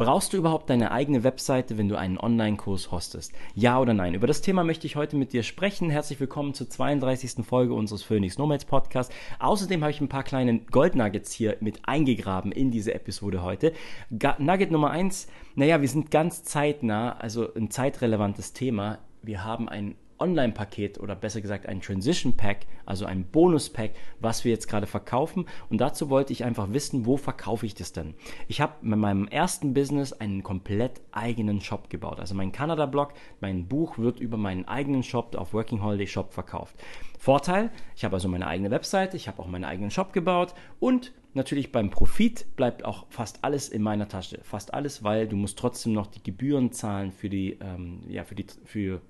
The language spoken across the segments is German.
Brauchst du überhaupt deine eigene Webseite, wenn du einen Online-Kurs hostest? Ja oder nein? Über das Thema möchte ich heute mit dir sprechen. Herzlich willkommen zur 32. Folge unseres Phoenix Nomads Podcast. Außerdem habe ich ein paar kleine Goldnuggets hier mit eingegraben in diese Episode heute. Nugget Nummer eins: naja, wir sind ganz zeitnah, also ein zeitrelevantes Thema. Wir haben ein Online-Paket oder besser gesagt ein Transition Pack, also ein Bonus-Pack, was wir jetzt gerade verkaufen. Und dazu wollte ich einfach wissen, wo verkaufe ich das denn? Ich habe mit meinem ersten Business einen komplett eigenen Shop gebaut. Also mein Kanada-Blog, mein Buch wird über meinen eigenen Shop auf Working Holiday Shop verkauft. Vorteil, ich habe also meine eigene Webseite, ich habe auch meinen eigenen Shop gebaut und natürlich beim Profit bleibt auch fast alles in meiner Tasche. Fast alles, weil du musst trotzdem noch die Gebühren zahlen für die, ähm, ja, für die, für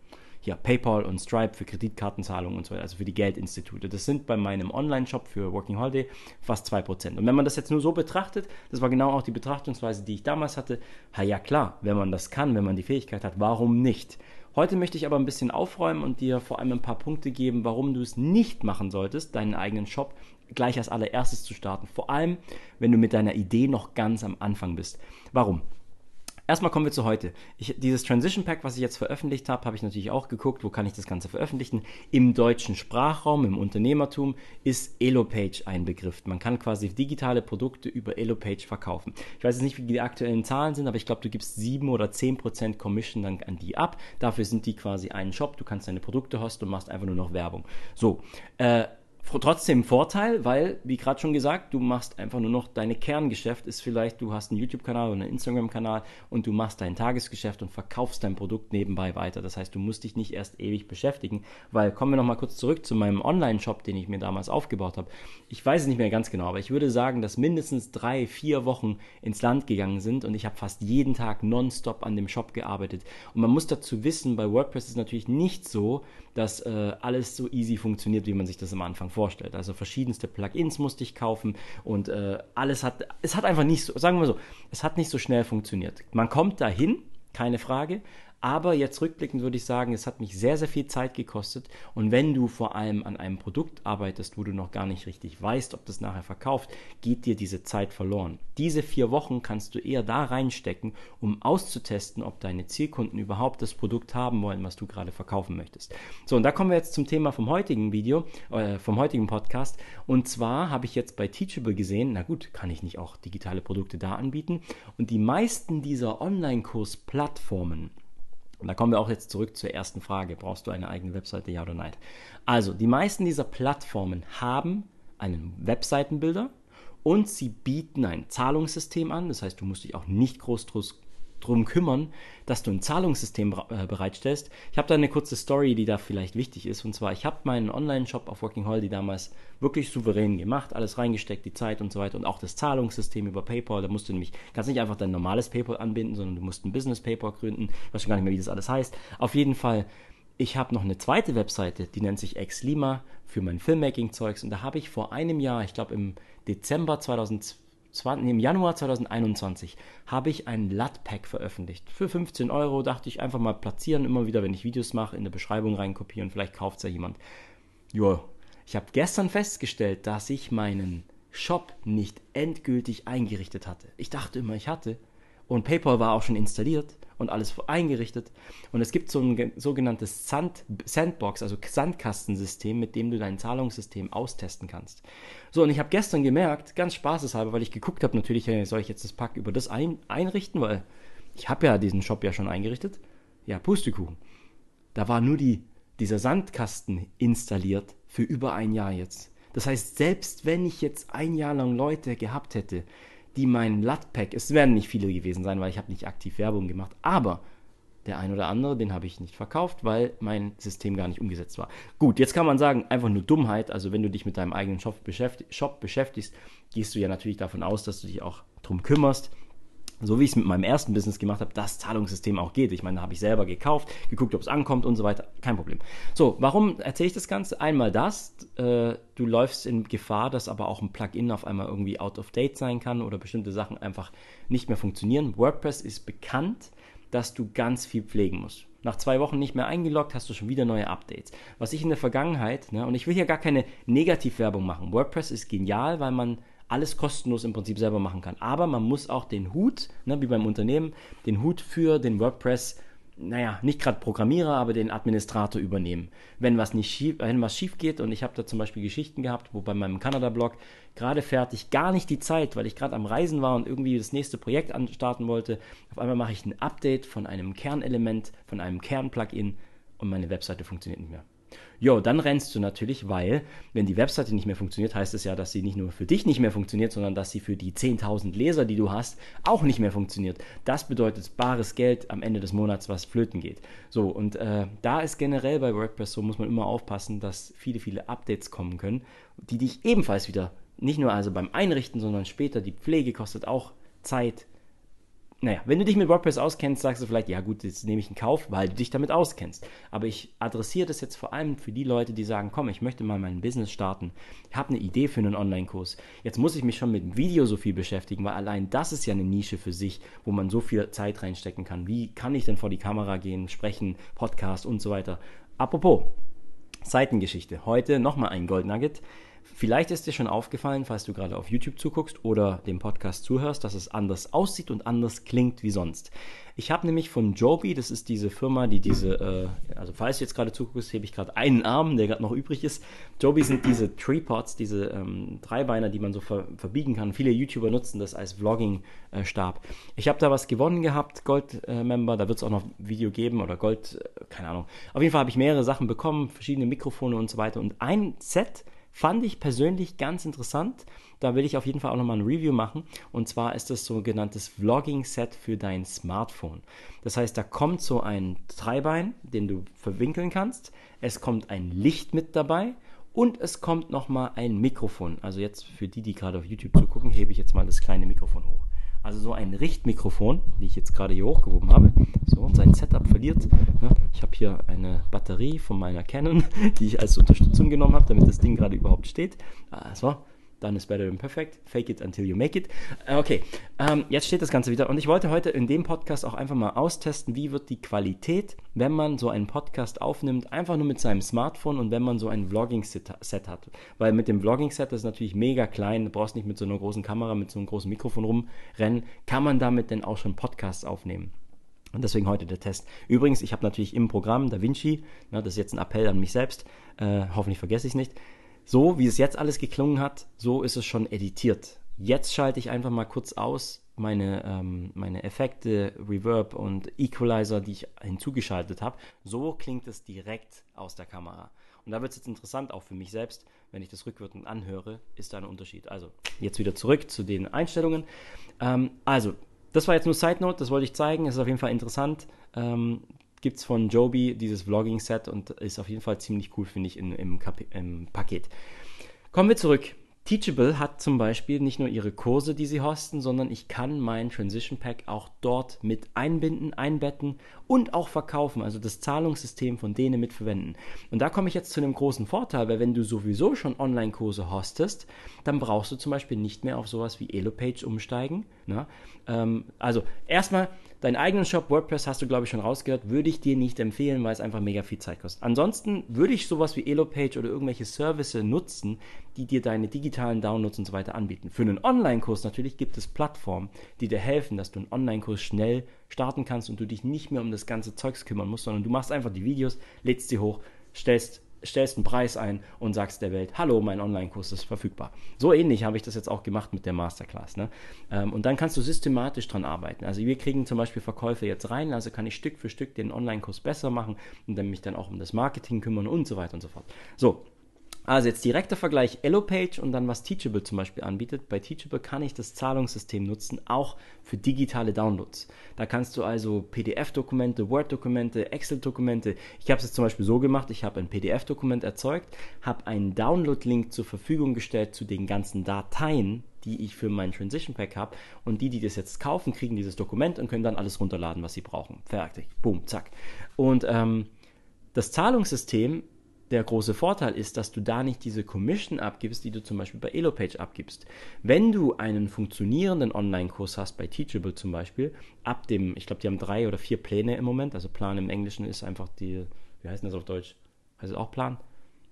hier PayPal und Stripe für Kreditkartenzahlungen und so weiter, also für die Geldinstitute. Das sind bei meinem Online-Shop für Working Holiday fast 2%. Und wenn man das jetzt nur so betrachtet, das war genau auch die Betrachtungsweise, die ich damals hatte, ha ja klar, wenn man das kann, wenn man die Fähigkeit hat, warum nicht? Heute möchte ich aber ein bisschen aufräumen und dir vor allem ein paar Punkte geben, warum du es nicht machen solltest, deinen eigenen Shop gleich als allererstes zu starten. Vor allem, wenn du mit deiner Idee noch ganz am Anfang bist. Warum? Erstmal kommen wir zu heute. Ich, dieses Transition Pack, was ich jetzt veröffentlicht habe, habe ich natürlich auch geguckt, wo kann ich das Ganze veröffentlichen. Im deutschen Sprachraum, im Unternehmertum ist Elopage ein Begriff. Man kann quasi digitale Produkte über Elopage verkaufen. Ich weiß jetzt nicht, wie die aktuellen Zahlen sind, aber ich glaube, du gibst 7 oder 10 Prozent Commission dann an die ab. Dafür sind die quasi einen Shop. Du kannst deine Produkte hosten und machst einfach nur noch Werbung. So, äh, trotzdem Vorteil, weil, wie gerade schon gesagt, du machst einfach nur noch deine Kerngeschäft, ist vielleicht, du hast einen YouTube-Kanal oder einen Instagram-Kanal und du machst dein Tagesgeschäft und verkaufst dein Produkt nebenbei weiter. Das heißt, du musst dich nicht erst ewig beschäftigen, weil, kommen wir nochmal kurz zurück zu meinem Online-Shop, den ich mir damals aufgebaut habe. Ich weiß es nicht mehr ganz genau, aber ich würde sagen, dass mindestens drei, vier Wochen ins Land gegangen sind und ich habe fast jeden Tag nonstop an dem Shop gearbeitet. Und man muss dazu wissen, bei WordPress ist natürlich nicht so, dass äh, alles so easy funktioniert, wie man sich das am Anfang vorstellt. Also verschiedenste Plugins musste ich kaufen und äh, alles hat, es hat einfach nicht so, sagen wir so, es hat nicht so schnell funktioniert. Man kommt dahin, keine Frage, aber jetzt rückblickend würde ich sagen, es hat mich sehr, sehr viel Zeit gekostet. Und wenn du vor allem an einem Produkt arbeitest, wo du noch gar nicht richtig weißt, ob das nachher verkauft, geht dir diese Zeit verloren. Diese vier Wochen kannst du eher da reinstecken, um auszutesten, ob deine Zielkunden überhaupt das Produkt haben wollen, was du gerade verkaufen möchtest. So, und da kommen wir jetzt zum Thema vom heutigen Video, äh, vom heutigen Podcast. Und zwar habe ich jetzt bei Teachable gesehen, na gut, kann ich nicht auch digitale Produkte da anbieten? Und die meisten dieser Online-Kurs-Plattformen, und da kommen wir auch jetzt zurück zur ersten Frage. Brauchst du eine eigene Webseite, ja oder nein? Also, die meisten dieser Plattformen haben einen Webseitenbilder und sie bieten ein Zahlungssystem an. Das heißt, du musst dich auch nicht groß drum kümmern, dass du ein Zahlungssystem äh, bereitstellst. Ich habe da eine kurze Story, die da vielleicht wichtig ist. Und zwar, ich habe meinen Online-Shop auf Working Holiday damals wirklich souverän gemacht, alles reingesteckt, die Zeit und so weiter und auch das Zahlungssystem über PayPal. Da musst du nämlich, kannst nicht einfach dein normales PayPal anbinden, sondern du musst ein Business PayPal gründen. Ich weiß gar nicht mehr, wie das alles heißt. Auf jeden Fall ich habe noch eine zweite Webseite, die nennt sich Exlima für mein Filmmaking-Zeugs und da habe ich vor einem Jahr, ich glaube im Dezember 2020, 20, im Januar 2021 habe ich ein LUT-Pack veröffentlicht. Für 15 Euro dachte ich einfach mal platzieren, immer wieder, wenn ich Videos mache, in der Beschreibung reinkopieren, vielleicht kauft es ja jemand. Joa, ich habe gestern festgestellt, dass ich meinen Shop nicht endgültig eingerichtet hatte. Ich dachte immer, ich hatte. Und PayPal war auch schon installiert und alles eingerichtet. Und es gibt so ein sogenanntes Sand, Sandbox, also Sandkastensystem, mit dem du dein Zahlungssystem austesten kannst. So, und ich habe gestern gemerkt, ganz spaßeshalber, weil ich geguckt habe, natürlich soll ich jetzt das Pack über das ein, einrichten, weil ich habe ja diesen Shop ja schon eingerichtet. Ja, Pustekuchen. Da war nur die, dieser Sandkasten installiert für über ein Jahr jetzt. Das heißt, selbst wenn ich jetzt ein Jahr lang Leute gehabt hätte, die mein LUT-Pack, es werden nicht viele gewesen sein, weil ich habe nicht aktiv Werbung gemacht, aber der ein oder andere, den habe ich nicht verkauft, weil mein System gar nicht umgesetzt war. Gut, jetzt kann man sagen, einfach nur Dummheit. Also wenn du dich mit deinem eigenen Shop, beschäftig Shop beschäftigst, gehst du ja natürlich davon aus, dass du dich auch darum kümmerst, so wie ich es mit meinem ersten Business gemacht habe, das Zahlungssystem auch geht. Ich meine, da habe ich selber gekauft, geguckt, ob es ankommt und so weiter. Kein Problem. So, warum erzähle ich das Ganze? Einmal das, äh, du läufst in Gefahr, dass aber auch ein Plugin auf einmal irgendwie out of date sein kann oder bestimmte Sachen einfach nicht mehr funktionieren. WordPress ist bekannt, dass du ganz viel pflegen musst. Nach zwei Wochen nicht mehr eingeloggt, hast du schon wieder neue Updates. Was ich in der Vergangenheit, ne, und ich will hier gar keine Negativwerbung machen. WordPress ist genial, weil man alles kostenlos im Prinzip selber machen kann. Aber man muss auch den Hut, ne, wie beim Unternehmen, den Hut für den WordPress naja, nicht gerade Programmierer, aber den Administrator übernehmen. Wenn was nicht schief, wenn was schief geht und ich habe da zum Beispiel Geschichten gehabt, wo bei meinem Kanada-Blog gerade fertig, gar nicht die Zeit, weil ich gerade am Reisen war und irgendwie das nächste Projekt anstarten wollte. Auf einmal mache ich ein Update von einem Kernelement, von einem Kern-Plugin und meine Webseite funktioniert nicht mehr. Jo, dann rennst du natürlich, weil, wenn die Webseite nicht mehr funktioniert, heißt es ja, dass sie nicht nur für dich nicht mehr funktioniert, sondern dass sie für die 10.000 Leser, die du hast, auch nicht mehr funktioniert. Das bedeutet bares Geld am Ende des Monats, was flöten geht. So, und äh, da ist generell bei WordPress so, muss man immer aufpassen, dass viele, viele Updates kommen können, die dich ebenfalls wieder, nicht nur also beim Einrichten, sondern später, die Pflege kostet auch Zeit, naja, wenn du dich mit WordPress auskennst, sagst du vielleicht, ja gut, jetzt nehme ich einen Kauf, weil du dich damit auskennst. Aber ich adressiere das jetzt vor allem für die Leute, die sagen, komm, ich möchte mal mein Business starten. Ich habe eine Idee für einen Online-Kurs. Jetzt muss ich mich schon mit dem Video so viel beschäftigen, weil allein das ist ja eine Nische für sich, wo man so viel Zeit reinstecken kann. Wie kann ich denn vor die Kamera gehen, sprechen, Podcast und so weiter. Apropos, Seitengeschichte. Heute nochmal ein Goldnugget. Vielleicht ist dir schon aufgefallen, falls du gerade auf YouTube zuguckst oder dem Podcast zuhörst, dass es anders aussieht und anders klingt wie sonst. Ich habe nämlich von Joby, das ist diese Firma, die diese, äh, also falls du jetzt gerade zuguckst, hebe ich gerade einen Arm, der gerade noch übrig ist. Joby sind diese Tripods, diese ähm, Dreibeiner, die man so ver verbiegen kann. Viele YouTuber nutzen das als Vlogging-Stab. ich habe da was gewonnen gehabt, Gold-Member, da wird es auch noch Video geben oder Gold, äh, keine Ahnung. Auf jeden Fall habe ich mehrere Sachen bekommen, verschiedene Mikrofone und so weiter. Und ein Set Fand ich persönlich ganz interessant. Da will ich auf jeden Fall auch nochmal ein Review machen. Und zwar ist das sogenanntes Vlogging-Set für dein Smartphone. Das heißt, da kommt so ein Dreibein, den du verwinkeln kannst. Es kommt ein Licht mit dabei. Und es kommt nochmal ein Mikrofon. Also jetzt für die, die gerade auf YouTube zugucken, hebe ich jetzt mal das kleine Mikrofon hoch. Also so ein Richtmikrofon, wie ich jetzt gerade hier hochgehoben habe. So, und sein Setup verliert. Ja, ich habe hier eine Batterie von meiner Canon, die ich als Unterstützung genommen habe, damit das Ding gerade überhaupt steht. Also, Done is better than perfect. Fake it until you make it. Äh, okay, ähm, jetzt steht das Ganze wieder. Und ich wollte heute in dem Podcast auch einfach mal austesten, wie wird die Qualität, wenn man so einen Podcast aufnimmt, einfach nur mit seinem Smartphone und wenn man so ein Vlogging-Set hat. Weil mit dem Vlogging-Set, ist natürlich mega klein, du brauchst nicht mit so einer großen Kamera, mit so einem großen Mikrofon rumrennen, kann man damit denn auch schon Podcasts aufnehmen. Und deswegen heute der Test. Übrigens, ich habe natürlich im Programm DaVinci, na, das ist jetzt ein Appell an mich selbst, äh, hoffentlich vergesse ich es nicht, so wie es jetzt alles geklungen hat, so ist es schon editiert. Jetzt schalte ich einfach mal kurz aus meine, ähm, meine Effekte, Reverb und Equalizer, die ich hinzugeschaltet habe. So klingt es direkt aus der Kamera. Und da wird es jetzt interessant, auch für mich selbst, wenn ich das rückwirkend anhöre, ist da ein Unterschied. Also, jetzt wieder zurück zu den Einstellungen. Ähm, also, das war jetzt nur Side Note, das wollte ich zeigen. Es ist auf jeden Fall interessant. Ähm, gibt es von Joby dieses Vlogging-Set und ist auf jeden Fall ziemlich cool, finde ich, in, im, im Paket. Kommen wir zurück. Teachable hat zum Beispiel nicht nur ihre Kurse, die sie hosten, sondern ich kann mein Transition Pack auch dort mit einbinden, einbetten und auch verkaufen, also das Zahlungssystem von denen mitverwenden. Und da komme ich jetzt zu einem großen Vorteil, weil wenn du sowieso schon Online-Kurse hostest, dann brauchst du zum Beispiel nicht mehr auf sowas wie Elopage umsteigen. Ne? Ähm, also erstmal Deinen eigenen Shop WordPress hast du, glaube ich, schon rausgehört, würde ich dir nicht empfehlen, weil es einfach mega viel Zeit kostet. Ansonsten würde ich sowas wie Elopage oder irgendwelche Services nutzen, die dir deine digitalen Downloads und so weiter anbieten. Für einen Online-Kurs natürlich gibt es Plattformen, die dir helfen, dass du einen Online-Kurs schnell starten kannst und du dich nicht mehr um das ganze Zeugs kümmern musst, sondern du machst einfach die Videos, lädst sie hoch, stellst stellst einen Preis ein und sagst der Welt, hallo, mein Online-Kurs ist verfügbar. So ähnlich habe ich das jetzt auch gemacht mit der Masterclass. Ne? Ähm, und dann kannst du systematisch dran arbeiten. Also wir kriegen zum Beispiel Verkäufe jetzt rein, also kann ich Stück für Stück den Online-Kurs besser machen und dann mich dann auch um das Marketing kümmern und so weiter und so fort. So, also jetzt direkter Vergleich Elopage und dann was Teachable zum Beispiel anbietet. Bei Teachable kann ich das Zahlungssystem nutzen, auch für digitale Downloads. Da kannst du also PDF-Dokumente, Word-Dokumente, Excel-Dokumente. Ich habe es jetzt zum Beispiel so gemacht, ich habe ein PDF-Dokument erzeugt, habe einen Download-Link zur Verfügung gestellt zu den ganzen Dateien, die ich für mein Transition Pack habe. Und die, die das jetzt kaufen, kriegen dieses Dokument und können dann alles runterladen, was sie brauchen. Fertig. Boom, zack. Und ähm, das Zahlungssystem der große Vorteil ist, dass du da nicht diese Commission abgibst, die du zum Beispiel bei Elopage abgibst. Wenn du einen funktionierenden Online-Kurs hast, bei Teachable zum Beispiel, ab dem, ich glaube, die haben drei oder vier Pläne im Moment, also Plan im Englischen ist einfach die, wie heißt das auf Deutsch? Heißt es auch Plan?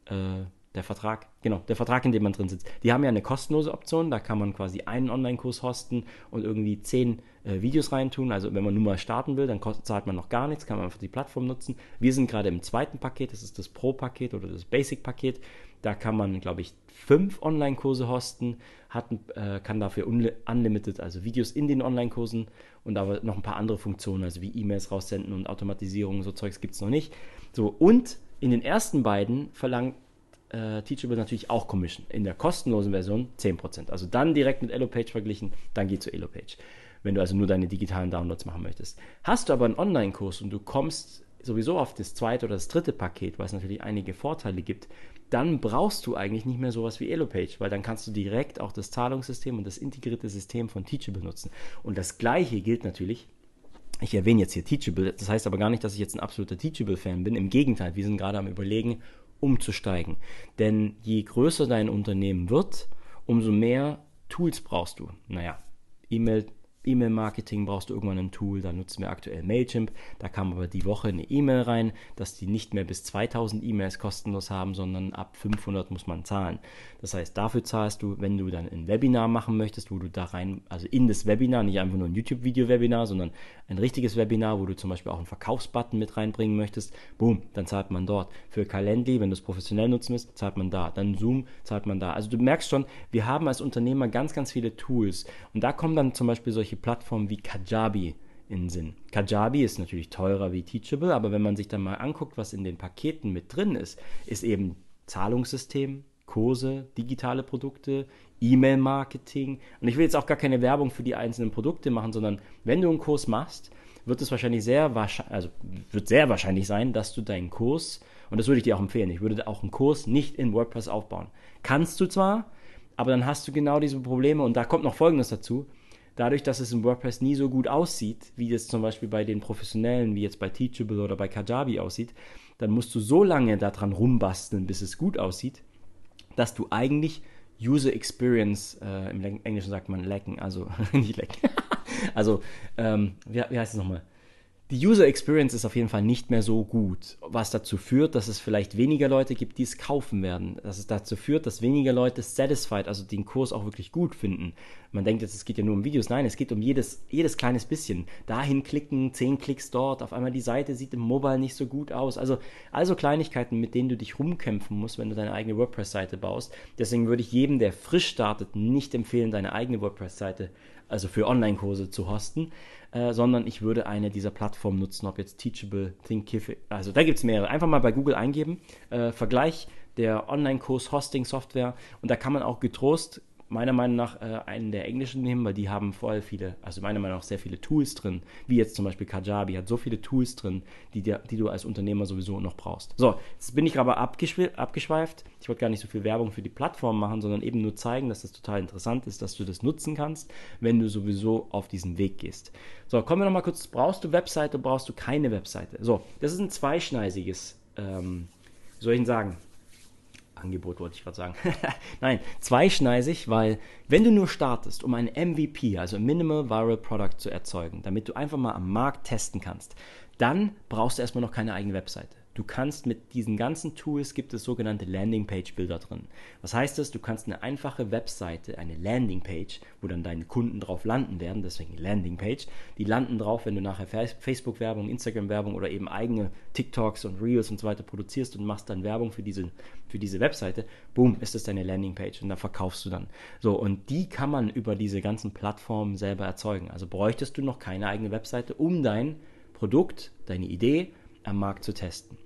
Äh, der Vertrag, genau, der Vertrag, in dem man drin sitzt. Die haben ja eine kostenlose Option, da kann man quasi einen Online-Kurs hosten und irgendwie zehn äh, Videos reintun. Also wenn man nur mal starten will, dann kostet, zahlt man noch gar nichts, kann man einfach die Plattform nutzen. Wir sind gerade im zweiten Paket, das ist das Pro-Paket oder das Basic-Paket. Da kann man, glaube ich, fünf Online-Kurse hosten, hat, äh, kann dafür unlimited, also Videos in den Online-Kursen und aber noch ein paar andere Funktionen, also wie E-Mails raussenden und Automatisierung, so Zeugs gibt es noch nicht. So, und in den ersten beiden verlangt äh, Teachable natürlich auch Commission. In der kostenlosen Version 10%. Also dann direkt mit EloPage verglichen, dann geht zu EloPage. Wenn du also nur deine digitalen Downloads machen möchtest. Hast du aber einen Online-Kurs und du kommst sowieso auf das zweite oder das dritte Paket, weil es natürlich einige Vorteile gibt, dann brauchst du eigentlich nicht mehr sowas wie EloPage, weil dann kannst du direkt auch das Zahlungssystem und das integrierte System von Teachable nutzen. Und das gleiche gilt natürlich ich erwähne jetzt hier Teachable, das heißt aber gar nicht, dass ich jetzt ein absoluter Teachable-Fan bin. Im Gegenteil, wir sind gerade am Überlegen, umzusteigen. Denn je größer dein Unternehmen wird, umso mehr Tools brauchst du. Naja, E-Mail E-Mail-Marketing brauchst du irgendwann ein Tool, da nutzen wir aktuell Mailchimp. Da kam aber die Woche eine E-Mail rein, dass die nicht mehr bis 2000 E-Mails kostenlos haben, sondern ab 500 muss man zahlen. Das heißt, dafür zahlst du, wenn du dann ein Webinar machen möchtest, wo du da rein, also in das Webinar, nicht einfach nur ein YouTube-Video-Webinar, sondern ein richtiges Webinar, wo du zum Beispiel auch einen Verkaufsbutton mit reinbringen möchtest, boom, dann zahlt man dort. Für Calendly, wenn du es professionell nutzen willst, zahlt man da. Dann Zoom, zahlt man da. Also du merkst schon, wir haben als Unternehmer ganz, ganz viele Tools. Und da kommen dann zum Beispiel solche Plattformen wie Kajabi in Sinn. Kajabi ist natürlich teurer wie Teachable, aber wenn man sich dann mal anguckt, was in den Paketen mit drin ist, ist eben Zahlungssystem, Kurse, digitale Produkte, E-Mail-Marketing. Und ich will jetzt auch gar keine Werbung für die einzelnen Produkte machen, sondern wenn du einen Kurs machst, wird es wahrscheinlich sehr wahrscheinlich, also wird sehr wahrscheinlich sein, dass du deinen Kurs, und das würde ich dir auch empfehlen, ich würde auch einen Kurs nicht in WordPress aufbauen. Kannst du zwar, aber dann hast du genau diese Probleme und da kommt noch Folgendes dazu. Dadurch, dass es in WordPress nie so gut aussieht, wie es zum Beispiel bei den Professionellen, wie jetzt bei Teachable oder bei Kajabi aussieht, dann musst du so lange daran rumbasteln, bis es gut aussieht, dass du eigentlich User Experience, äh, im Englischen sagt man lecken, also nicht lecken, also ähm, wie, wie heißt es nochmal? Die User Experience ist auf jeden Fall nicht mehr so gut, was dazu führt, dass es vielleicht weniger Leute gibt, die es kaufen werden. Dass es dazu führt, dass weniger Leute satisfied, also den Kurs auch wirklich gut finden. Man denkt jetzt, es geht ja nur um Videos. Nein, es geht um jedes, jedes kleines bisschen. Dahin klicken, zehn Klicks dort, auf einmal die Seite sieht im Mobile nicht so gut aus. Also, also Kleinigkeiten, mit denen du dich rumkämpfen musst, wenn du deine eigene WordPress-Seite baust. Deswegen würde ich jedem, der frisch startet, nicht empfehlen, deine eigene WordPress-Seite, also für Online-Kurse zu hosten äh, sondern ich würde eine dieser Plattformen nutzen, ob jetzt Teachable, Thinkific, also da gibt es mehrere. Einfach mal bei Google eingeben, äh, Vergleich der Online-Kurs-Hosting-Software und da kann man auch getrost meiner Meinung nach äh, einen der englischen nehmen, weil die haben voll viele, also meiner Meinung nach sehr viele Tools drin, wie jetzt zum Beispiel Kajabi hat so viele Tools drin, die, dir, die du als Unternehmer sowieso noch brauchst. So, jetzt bin ich aber abgeschweift. Ich wollte gar nicht so viel Werbung für die Plattform machen, sondern eben nur zeigen, dass das total interessant ist, dass du das nutzen kannst, wenn du sowieso auf diesen Weg gehst. So, kommen wir nochmal kurz, brauchst du Webseite, brauchst du keine Webseite? So, das ist ein zweischneidiges, ähm, wie soll ich denn sagen? Angebot wollte ich gerade sagen. Nein, zweischneisig, weil wenn du nur startest, um ein MVP, also Minimal Viral Product zu erzeugen, damit du einfach mal am Markt testen kannst, dann brauchst du erstmal noch keine eigene Webseite. Du kannst mit diesen ganzen Tools gibt es sogenannte Landingpage-Bilder drin. Was heißt das? Du kannst eine einfache Webseite, eine Landingpage, wo dann deine Kunden drauf landen werden, deswegen Landingpage, die landen drauf, wenn du nachher Facebook-Werbung, Instagram-Werbung oder eben eigene TikToks und Reels und so weiter produzierst und machst dann Werbung für diese, für diese Webseite, boom, ist das deine Landingpage und da verkaufst du dann. So, und die kann man über diese ganzen Plattformen selber erzeugen. Also bräuchtest du noch keine eigene Webseite, um dein Produkt, deine Idee am Markt zu testen.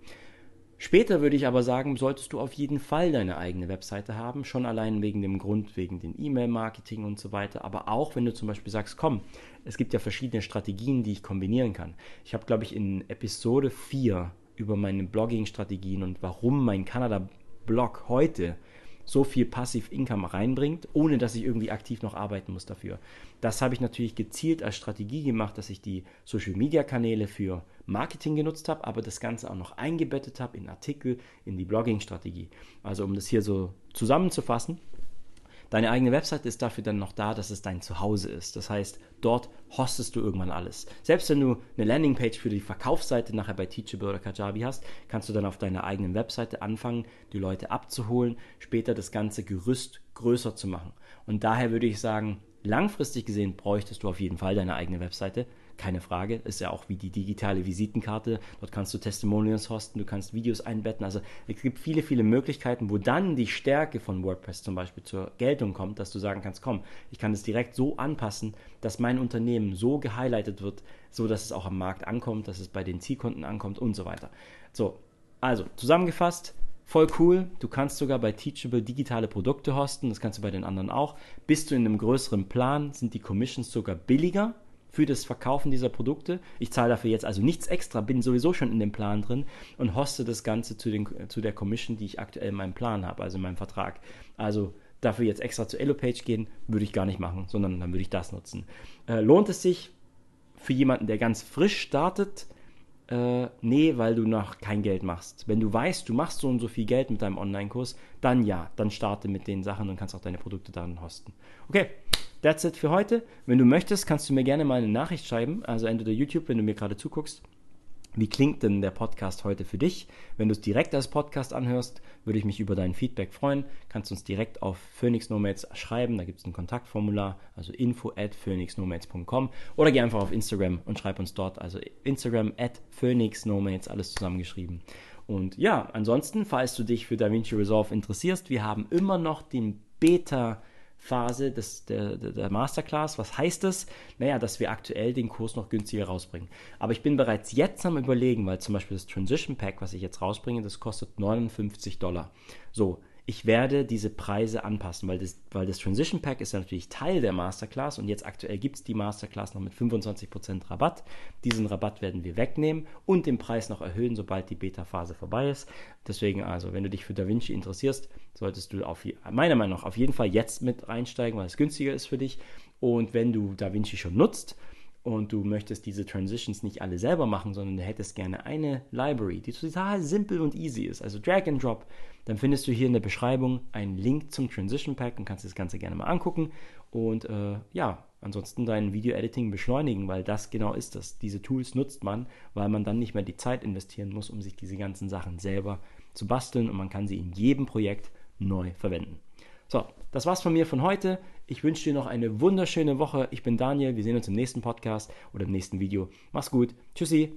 Später würde ich aber sagen, solltest du auf jeden Fall deine eigene Webseite haben, schon allein wegen dem Grund, wegen den E-Mail-Marketing und so weiter, aber auch wenn du zum Beispiel sagst, komm, es gibt ja verschiedene Strategien, die ich kombinieren kann. Ich habe, glaube ich, in Episode 4 über meine Blogging-Strategien und warum mein Kanada-Blog heute so viel Passiv-Income reinbringt, ohne dass ich irgendwie aktiv noch arbeiten muss dafür. Das habe ich natürlich gezielt als Strategie gemacht, dass ich die Social-Media-Kanäle für Marketing genutzt habe, aber das Ganze auch noch eingebettet habe in Artikel, in die Blogging-Strategie. Also um das hier so zusammenzufassen, Deine eigene Website ist dafür dann noch da, dass es dein Zuhause ist. Das heißt, dort hostest du irgendwann alles. Selbst wenn du eine Landingpage für die Verkaufsseite nachher bei Teachable oder Kajabi hast, kannst du dann auf deiner eigenen Webseite anfangen, die Leute abzuholen, später das ganze Gerüst größer zu machen. Und daher würde ich sagen, langfristig gesehen bräuchtest du auf jeden Fall deine eigene Webseite keine Frage. Ist ja auch wie die digitale Visitenkarte. Dort kannst du Testimonials hosten, du kannst Videos einbetten. Also es gibt viele, viele Möglichkeiten, wo dann die Stärke von WordPress zum Beispiel zur Geltung kommt, dass du sagen kannst, komm, ich kann es direkt so anpassen, dass mein Unternehmen so gehighlightet wird, so dass es auch am Markt ankommt, dass es bei den Zielkunden ankommt und so weiter. So, also zusammengefasst, Voll cool. Du kannst sogar bei Teachable digitale Produkte hosten. Das kannst du bei den anderen auch. Bist du in einem größeren Plan, sind die Commissions sogar billiger für das Verkaufen dieser Produkte. Ich zahle dafür jetzt also nichts extra, bin sowieso schon in dem Plan drin und hoste das Ganze zu, den, zu der Commission, die ich aktuell in meinem Plan habe, also in meinem Vertrag. Also dafür jetzt extra zu Elopage gehen, würde ich gar nicht machen, sondern dann würde ich das nutzen. Äh, lohnt es sich für jemanden, der ganz frisch startet? Äh, nee, weil du noch kein Geld machst. Wenn du weißt, du machst so und so viel Geld mit deinem Online-Kurs, dann ja, dann starte mit den Sachen und kannst auch deine Produkte darin hosten. Okay, That's it für heute. Wenn du möchtest, kannst du mir gerne mal eine Nachricht schreiben, also entweder YouTube, wenn du mir gerade zuguckst. Wie klingt denn der Podcast heute für dich? Wenn du es direkt als Podcast anhörst, würde ich mich über dein Feedback freuen. Kannst uns direkt auf Phoenix Nomads schreiben, da gibt es ein Kontaktformular, also info at phoenixnomads.com oder geh einfach auf Instagram und schreib uns dort, also Instagram at phoenixnomads, alles zusammengeschrieben. Und ja, ansonsten, falls du dich für DaVinci Resolve interessierst, wir haben immer noch den Beta- Phase des, der, der Masterclass. Was heißt das? Naja, dass wir aktuell den Kurs noch günstiger rausbringen. Aber ich bin bereits jetzt am Überlegen, weil zum Beispiel das Transition Pack, was ich jetzt rausbringe, das kostet 59 Dollar. So, ich werde diese Preise anpassen, weil das, weil das Transition Pack ist ja natürlich Teil der Masterclass und jetzt aktuell gibt es die Masterclass noch mit 25% Rabatt. Diesen Rabatt werden wir wegnehmen und den Preis noch erhöhen, sobald die Beta-Phase vorbei ist. Deswegen also, wenn du dich für DaVinci interessierst, solltest du auf, meiner Meinung nach auf jeden Fall jetzt mit reinsteigen, weil es günstiger ist für dich. Und wenn du DaVinci schon nutzt, und du möchtest diese Transitions nicht alle selber machen, sondern du hättest gerne eine Library, die total simpel und easy ist, also Drag and Drop, dann findest du hier in der Beschreibung einen Link zum Transition Pack und kannst das Ganze gerne mal angucken und äh, ja, ansonsten dein Video-Editing beschleunigen, weil das genau ist das. Diese Tools nutzt man, weil man dann nicht mehr die Zeit investieren muss, um sich diese ganzen Sachen selber zu basteln und man kann sie in jedem Projekt neu verwenden. So, das war's von mir von heute. Ich wünsche dir noch eine wunderschöne Woche. Ich bin Daniel. Wir sehen uns im nächsten Podcast oder im nächsten Video. Mach's gut. Tschüssi.